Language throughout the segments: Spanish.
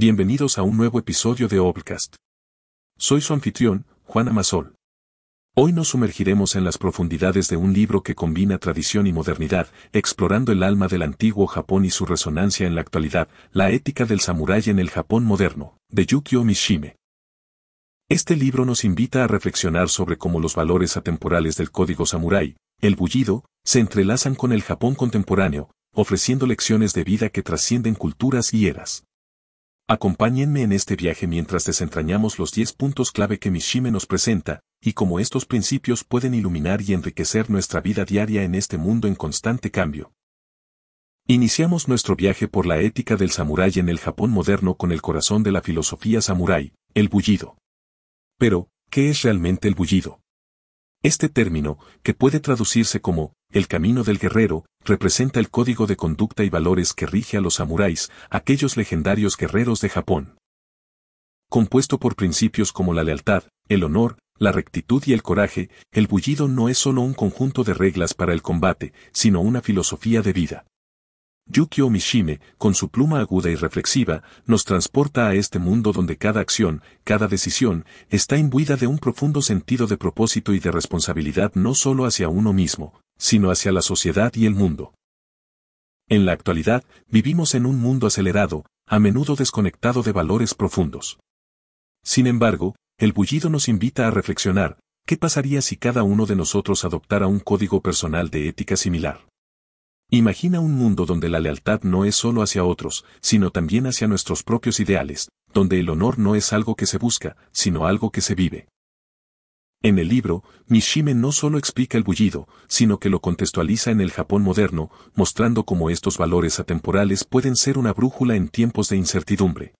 Bienvenidos a un nuevo episodio de Obcast. Soy su anfitrión, Juan Amasol. Hoy nos sumergiremos en las profundidades de un libro que combina tradición y modernidad, explorando el alma del antiguo Japón y su resonancia en la actualidad, la ética del samurái en el Japón moderno, de Yukio Mishime. Este libro nos invita a reflexionar sobre cómo los valores atemporales del código samurái, el bullido, se entrelazan con el Japón contemporáneo, ofreciendo lecciones de vida que trascienden culturas y eras. Acompáñenme en este viaje mientras desentrañamos los 10 puntos clave que Mishime nos presenta, y cómo estos principios pueden iluminar y enriquecer nuestra vida diaria en este mundo en constante cambio. Iniciamos nuestro viaje por la ética del samurái en el Japón moderno con el corazón de la filosofía samurái, el bullido. Pero, ¿qué es realmente el bullido? Este término, que puede traducirse como el camino del guerrero, representa el código de conducta y valores que rige a los samuráis, aquellos legendarios guerreros de Japón. Compuesto por principios como la lealtad, el honor, la rectitud y el coraje, el bullido no es solo un conjunto de reglas para el combate, sino una filosofía de vida. Yukio Mishime, con su pluma aguda y reflexiva, nos transporta a este mundo donde cada acción, cada decisión, está imbuida de un profundo sentido de propósito y de responsabilidad no solo hacia uno mismo, sino hacia la sociedad y el mundo. En la actualidad, vivimos en un mundo acelerado, a menudo desconectado de valores profundos. Sin embargo, el bullido nos invita a reflexionar, ¿qué pasaría si cada uno de nosotros adoptara un código personal de ética similar? Imagina un mundo donde la lealtad no es solo hacia otros, sino también hacia nuestros propios ideales, donde el honor no es algo que se busca, sino algo que se vive. En el libro, Mishime no solo explica el bullido, sino que lo contextualiza en el Japón moderno, mostrando cómo estos valores atemporales pueden ser una brújula en tiempos de incertidumbre.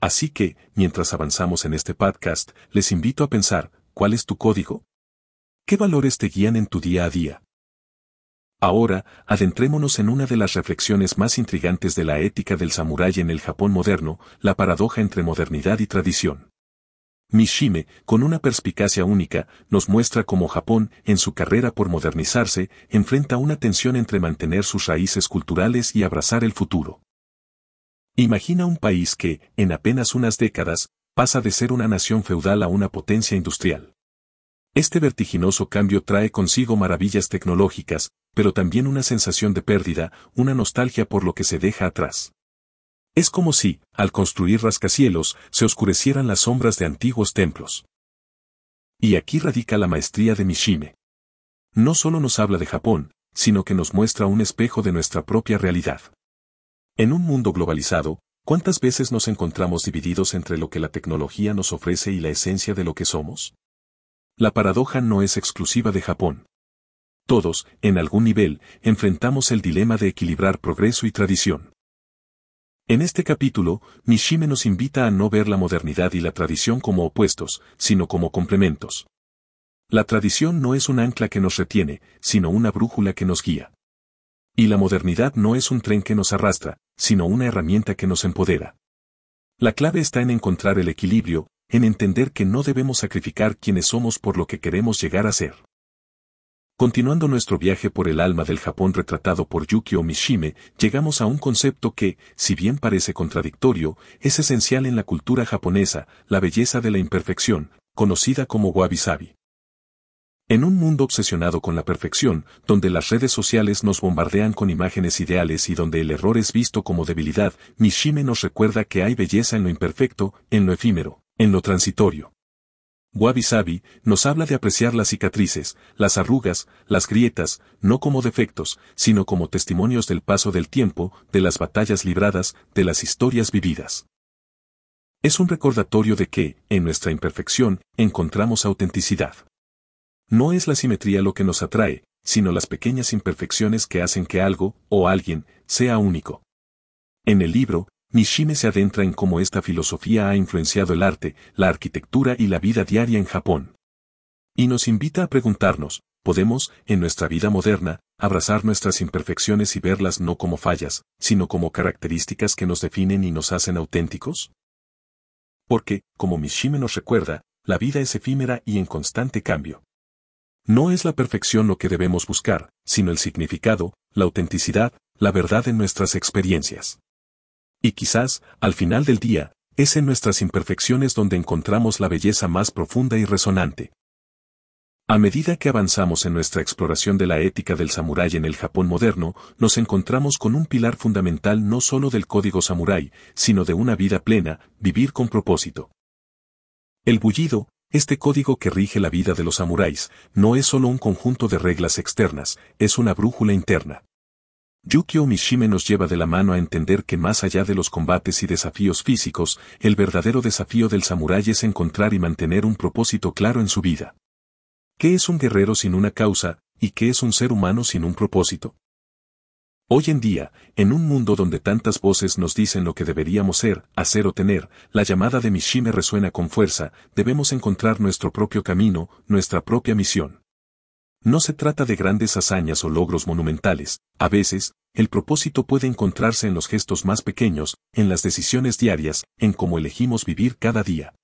Así que, mientras avanzamos en este podcast, les invito a pensar, ¿cuál es tu código? ¿Qué valores te guían en tu día a día? Ahora, adentrémonos en una de las reflexiones más intrigantes de la ética del samurái en el Japón moderno, la paradoja entre modernidad y tradición. Mishime, con una perspicacia única, nos muestra cómo Japón, en su carrera por modernizarse, enfrenta una tensión entre mantener sus raíces culturales y abrazar el futuro. Imagina un país que, en apenas unas décadas, pasa de ser una nación feudal a una potencia industrial. Este vertiginoso cambio trae consigo maravillas tecnológicas, pero también una sensación de pérdida, una nostalgia por lo que se deja atrás. Es como si, al construir rascacielos, se oscurecieran las sombras de antiguos templos. Y aquí radica la maestría de Mishime. No solo nos habla de Japón, sino que nos muestra un espejo de nuestra propia realidad. En un mundo globalizado, ¿cuántas veces nos encontramos divididos entre lo que la tecnología nos ofrece y la esencia de lo que somos? La paradoja no es exclusiva de Japón. Todos, en algún nivel, enfrentamos el dilema de equilibrar progreso y tradición. En este capítulo, Mishime nos invita a no ver la modernidad y la tradición como opuestos, sino como complementos. La tradición no es un ancla que nos retiene, sino una brújula que nos guía. Y la modernidad no es un tren que nos arrastra, sino una herramienta que nos empodera. La clave está en encontrar el equilibrio, en entender que no debemos sacrificar quienes somos por lo que queremos llegar a ser. Continuando nuestro viaje por el alma del Japón retratado por Yukio Mishime, llegamos a un concepto que, si bien parece contradictorio, es esencial en la cultura japonesa, la belleza de la imperfección, conocida como wabi-sabi. En un mundo obsesionado con la perfección, donde las redes sociales nos bombardean con imágenes ideales y donde el error es visto como debilidad, Mishime nos recuerda que hay belleza en lo imperfecto, en lo efímero, en lo transitorio. Wabi Sabi nos habla de apreciar las cicatrices, las arrugas, las grietas, no como defectos, sino como testimonios del paso del tiempo, de las batallas libradas, de las historias vividas. Es un recordatorio de que, en nuestra imperfección, encontramos autenticidad. No es la simetría lo que nos atrae, sino las pequeñas imperfecciones que hacen que algo, o alguien, sea único. En el libro, Mishime se adentra en cómo esta filosofía ha influenciado el arte, la arquitectura y la vida diaria en Japón. Y nos invita a preguntarnos, ¿podemos, en nuestra vida moderna, abrazar nuestras imperfecciones y verlas no como fallas, sino como características que nos definen y nos hacen auténticos? Porque, como Mishime nos recuerda, la vida es efímera y en constante cambio. No es la perfección lo que debemos buscar, sino el significado, la autenticidad, la verdad en nuestras experiencias. Y quizás, al final del día, es en nuestras imperfecciones donde encontramos la belleza más profunda y resonante. A medida que avanzamos en nuestra exploración de la ética del samurái en el Japón moderno, nos encontramos con un pilar fundamental no solo del código samurái, sino de una vida plena, vivir con propósito. El bullido, este código que rige la vida de los samuráis, no es solo un conjunto de reglas externas, es una brújula interna. Yukio Mishime nos lleva de la mano a entender que más allá de los combates y desafíos físicos, el verdadero desafío del samurái es encontrar y mantener un propósito claro en su vida. ¿Qué es un guerrero sin una causa, y qué es un ser humano sin un propósito? Hoy en día, en un mundo donde tantas voces nos dicen lo que deberíamos ser, hacer o tener, la llamada de Mishime resuena con fuerza, debemos encontrar nuestro propio camino, nuestra propia misión. No se trata de grandes hazañas o logros monumentales, a veces, el propósito puede encontrarse en los gestos más pequeños, en las decisiones diarias, en cómo elegimos vivir cada día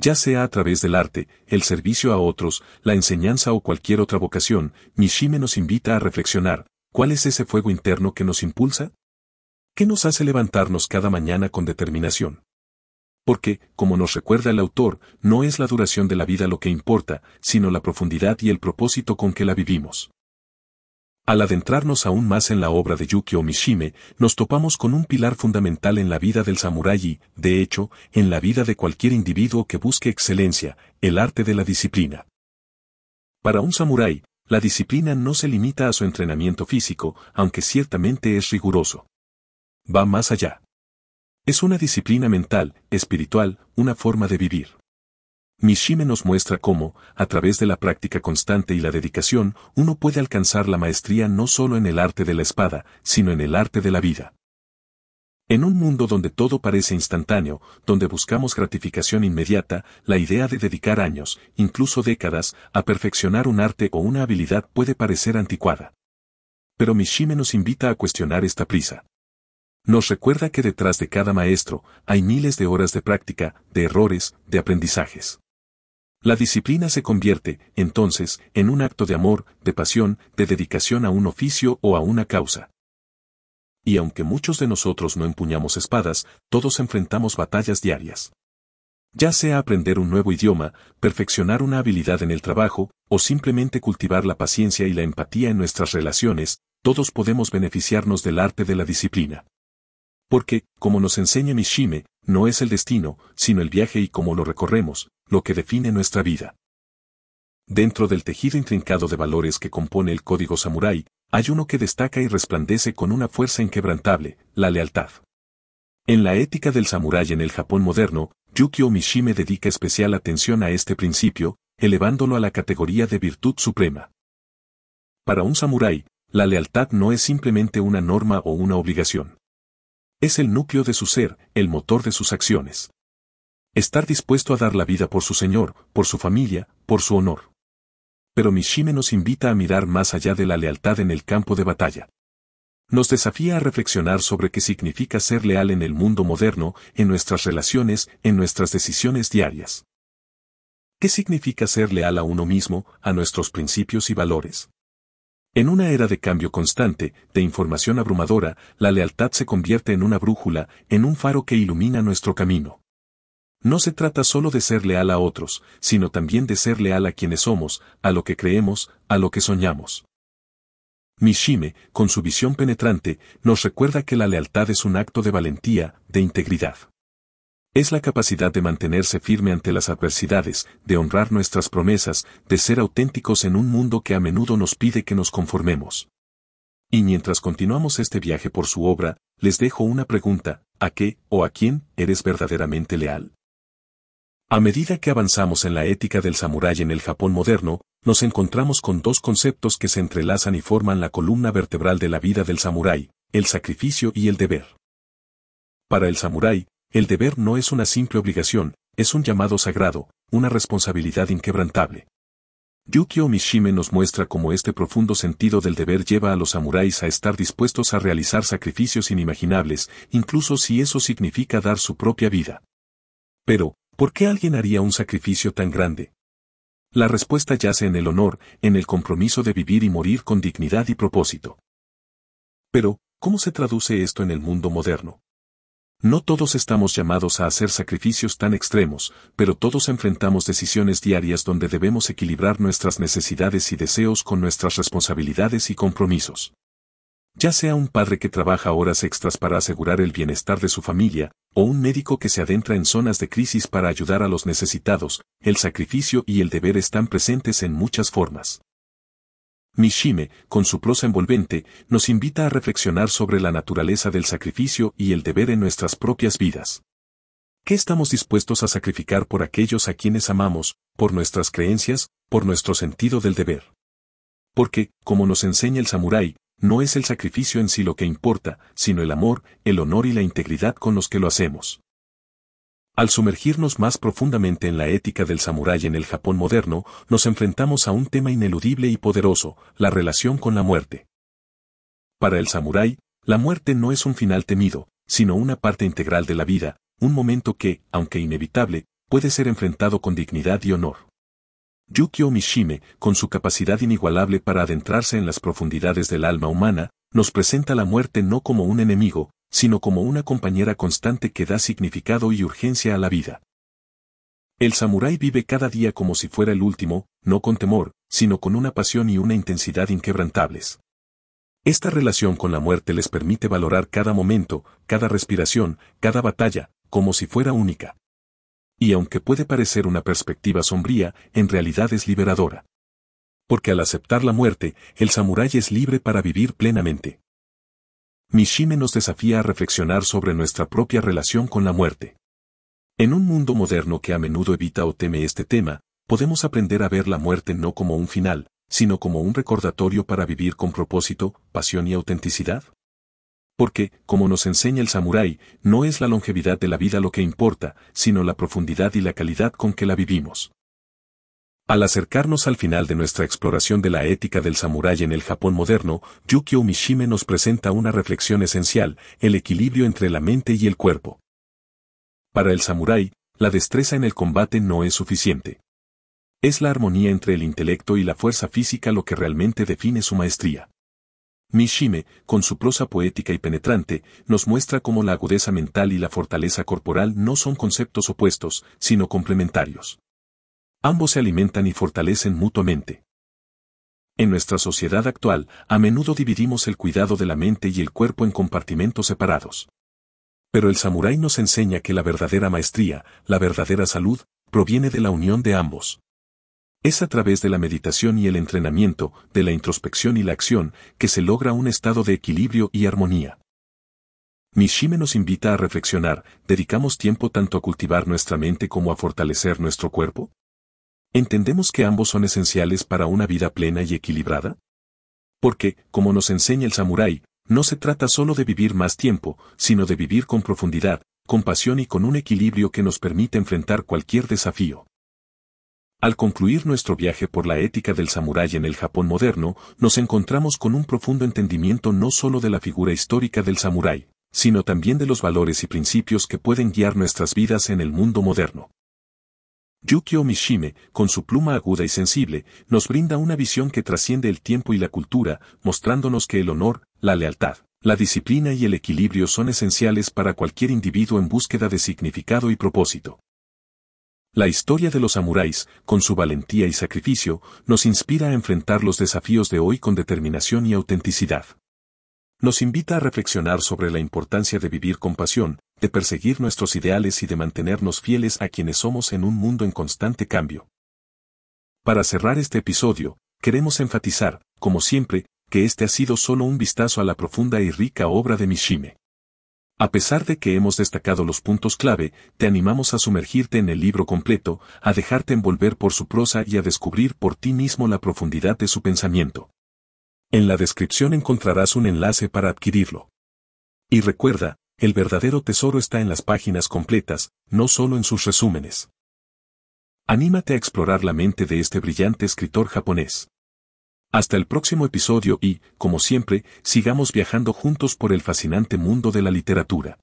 ya sea a través del arte, el servicio a otros, la enseñanza o cualquier otra vocación, Mishime nos invita a reflexionar, ¿cuál es ese fuego interno que nos impulsa? ¿Qué nos hace levantarnos cada mañana con determinación? Porque, como nos recuerda el autor, no es la duración de la vida lo que importa, sino la profundidad y el propósito con que la vivimos. Al adentrarnos aún más en la obra de Yukio Mishime, nos topamos con un pilar fundamental en la vida del samurái y, de hecho, en la vida de cualquier individuo que busque excelencia, el arte de la disciplina. Para un samurái, la disciplina no se limita a su entrenamiento físico, aunque ciertamente es riguroso. Va más allá. Es una disciplina mental, espiritual, una forma de vivir. Mishime nos muestra cómo, a través de la práctica constante y la dedicación, uno puede alcanzar la maestría no solo en el arte de la espada, sino en el arte de la vida. En un mundo donde todo parece instantáneo, donde buscamos gratificación inmediata, la idea de dedicar años, incluso décadas, a perfeccionar un arte o una habilidad puede parecer anticuada. Pero Mishime nos invita a cuestionar esta prisa. Nos recuerda que detrás de cada maestro hay miles de horas de práctica, de errores, de aprendizajes. La disciplina se convierte, entonces, en un acto de amor, de pasión, de dedicación a un oficio o a una causa. Y aunque muchos de nosotros no empuñamos espadas, todos enfrentamos batallas diarias. Ya sea aprender un nuevo idioma, perfeccionar una habilidad en el trabajo, o simplemente cultivar la paciencia y la empatía en nuestras relaciones, todos podemos beneficiarnos del arte de la disciplina. Porque, como nos enseña Mishime, no es el destino, sino el viaje y cómo lo recorremos, lo que define nuestra vida. Dentro del tejido intrincado de valores que compone el código samurái, hay uno que destaca y resplandece con una fuerza inquebrantable, la lealtad. En la ética del samurái en el Japón moderno, Yukio Mishime dedica especial atención a este principio, elevándolo a la categoría de virtud suprema. Para un samurái, la lealtad no es simplemente una norma o una obligación. Es el núcleo de su ser, el motor de sus acciones. Estar dispuesto a dar la vida por su Señor, por su familia, por su honor. Pero Mishime nos invita a mirar más allá de la lealtad en el campo de batalla. Nos desafía a reflexionar sobre qué significa ser leal en el mundo moderno, en nuestras relaciones, en nuestras decisiones diarias. ¿Qué significa ser leal a uno mismo, a nuestros principios y valores? En una era de cambio constante, de información abrumadora, la lealtad se convierte en una brújula, en un faro que ilumina nuestro camino. No se trata solo de ser leal a otros, sino también de ser leal a quienes somos, a lo que creemos, a lo que soñamos. Mishime, con su visión penetrante, nos recuerda que la lealtad es un acto de valentía, de integridad. Es la capacidad de mantenerse firme ante las adversidades, de honrar nuestras promesas, de ser auténticos en un mundo que a menudo nos pide que nos conformemos. Y mientras continuamos este viaje por su obra, les dejo una pregunta, ¿a qué o a quién eres verdaderamente leal? A medida que avanzamos en la ética del samurái en el Japón moderno, nos encontramos con dos conceptos que se entrelazan y forman la columna vertebral de la vida del samurái, el sacrificio y el deber. Para el samurái, el deber no es una simple obligación, es un llamado sagrado, una responsabilidad inquebrantable. Yukio Mishime nos muestra cómo este profundo sentido del deber lleva a los samuráis a estar dispuestos a realizar sacrificios inimaginables, incluso si eso significa dar su propia vida. Pero, ¿por qué alguien haría un sacrificio tan grande? La respuesta yace en el honor, en el compromiso de vivir y morir con dignidad y propósito. Pero, ¿cómo se traduce esto en el mundo moderno? No todos estamos llamados a hacer sacrificios tan extremos, pero todos enfrentamos decisiones diarias donde debemos equilibrar nuestras necesidades y deseos con nuestras responsabilidades y compromisos. Ya sea un padre que trabaja horas extras para asegurar el bienestar de su familia, o un médico que se adentra en zonas de crisis para ayudar a los necesitados, el sacrificio y el deber están presentes en muchas formas. Mishime, con su prosa envolvente, nos invita a reflexionar sobre la naturaleza del sacrificio y el deber en nuestras propias vidas. ¿Qué estamos dispuestos a sacrificar por aquellos a quienes amamos, por nuestras creencias, por nuestro sentido del deber? Porque, como nos enseña el samurái, no es el sacrificio en sí lo que importa, sino el amor, el honor y la integridad con los que lo hacemos. Al sumergirnos más profundamente en la ética del samurái en el Japón moderno, nos enfrentamos a un tema ineludible y poderoso, la relación con la muerte. Para el samurái, la muerte no es un final temido, sino una parte integral de la vida, un momento que, aunque inevitable, puede ser enfrentado con dignidad y honor. Yukio Mishime, con su capacidad inigualable para adentrarse en las profundidades del alma humana, nos presenta la muerte no como un enemigo, sino como una compañera constante que da significado y urgencia a la vida. El samurái vive cada día como si fuera el último, no con temor, sino con una pasión y una intensidad inquebrantables. Esta relación con la muerte les permite valorar cada momento, cada respiración, cada batalla, como si fuera única. Y aunque puede parecer una perspectiva sombría, en realidad es liberadora. Porque al aceptar la muerte, el samurái es libre para vivir plenamente. Mishime nos desafía a reflexionar sobre nuestra propia relación con la muerte. En un mundo moderno que a menudo evita o teme este tema, podemos aprender a ver la muerte no como un final, sino como un recordatorio para vivir con propósito, pasión y autenticidad. Porque, como nos enseña el samurái, no es la longevidad de la vida lo que importa, sino la profundidad y la calidad con que la vivimos. Al acercarnos al final de nuestra exploración de la ética del samurái en el Japón moderno, Yukio Mishime nos presenta una reflexión esencial, el equilibrio entre la mente y el cuerpo. Para el samurái, la destreza en el combate no es suficiente. Es la armonía entre el intelecto y la fuerza física lo que realmente define su maestría. Mishime, con su prosa poética y penetrante, nos muestra cómo la agudeza mental y la fortaleza corporal no son conceptos opuestos, sino complementarios. Ambos se alimentan y fortalecen mutuamente. En nuestra sociedad actual, a menudo dividimos el cuidado de la mente y el cuerpo en compartimentos separados. Pero el samurái nos enseña que la verdadera maestría, la verdadera salud, proviene de la unión de ambos. Es a través de la meditación y el entrenamiento, de la introspección y la acción, que se logra un estado de equilibrio y armonía. Mishime nos invita a reflexionar, ¿dedicamos tiempo tanto a cultivar nuestra mente como a fortalecer nuestro cuerpo? ¿Entendemos que ambos son esenciales para una vida plena y equilibrada? Porque, como nos enseña el samurái, no se trata solo de vivir más tiempo, sino de vivir con profundidad, con pasión y con un equilibrio que nos permite enfrentar cualquier desafío. Al concluir nuestro viaje por la ética del samurái en el Japón moderno, nos encontramos con un profundo entendimiento no solo de la figura histórica del samurái, sino también de los valores y principios que pueden guiar nuestras vidas en el mundo moderno. Yukio Mishime, con su pluma aguda y sensible, nos brinda una visión que trasciende el tiempo y la cultura, mostrándonos que el honor, la lealtad, la disciplina y el equilibrio son esenciales para cualquier individuo en búsqueda de significado y propósito. La historia de los samuráis, con su valentía y sacrificio, nos inspira a enfrentar los desafíos de hoy con determinación y autenticidad. Nos invita a reflexionar sobre la importancia de vivir con pasión, de perseguir nuestros ideales y de mantenernos fieles a quienes somos en un mundo en constante cambio. Para cerrar este episodio, queremos enfatizar, como siempre, que este ha sido solo un vistazo a la profunda y rica obra de Mishime. A pesar de que hemos destacado los puntos clave, te animamos a sumergirte en el libro completo, a dejarte envolver por su prosa y a descubrir por ti mismo la profundidad de su pensamiento. En la descripción encontrarás un enlace para adquirirlo. Y recuerda, el verdadero tesoro está en las páginas completas, no solo en sus resúmenes. Anímate a explorar la mente de este brillante escritor japonés. Hasta el próximo episodio y, como siempre, sigamos viajando juntos por el fascinante mundo de la literatura.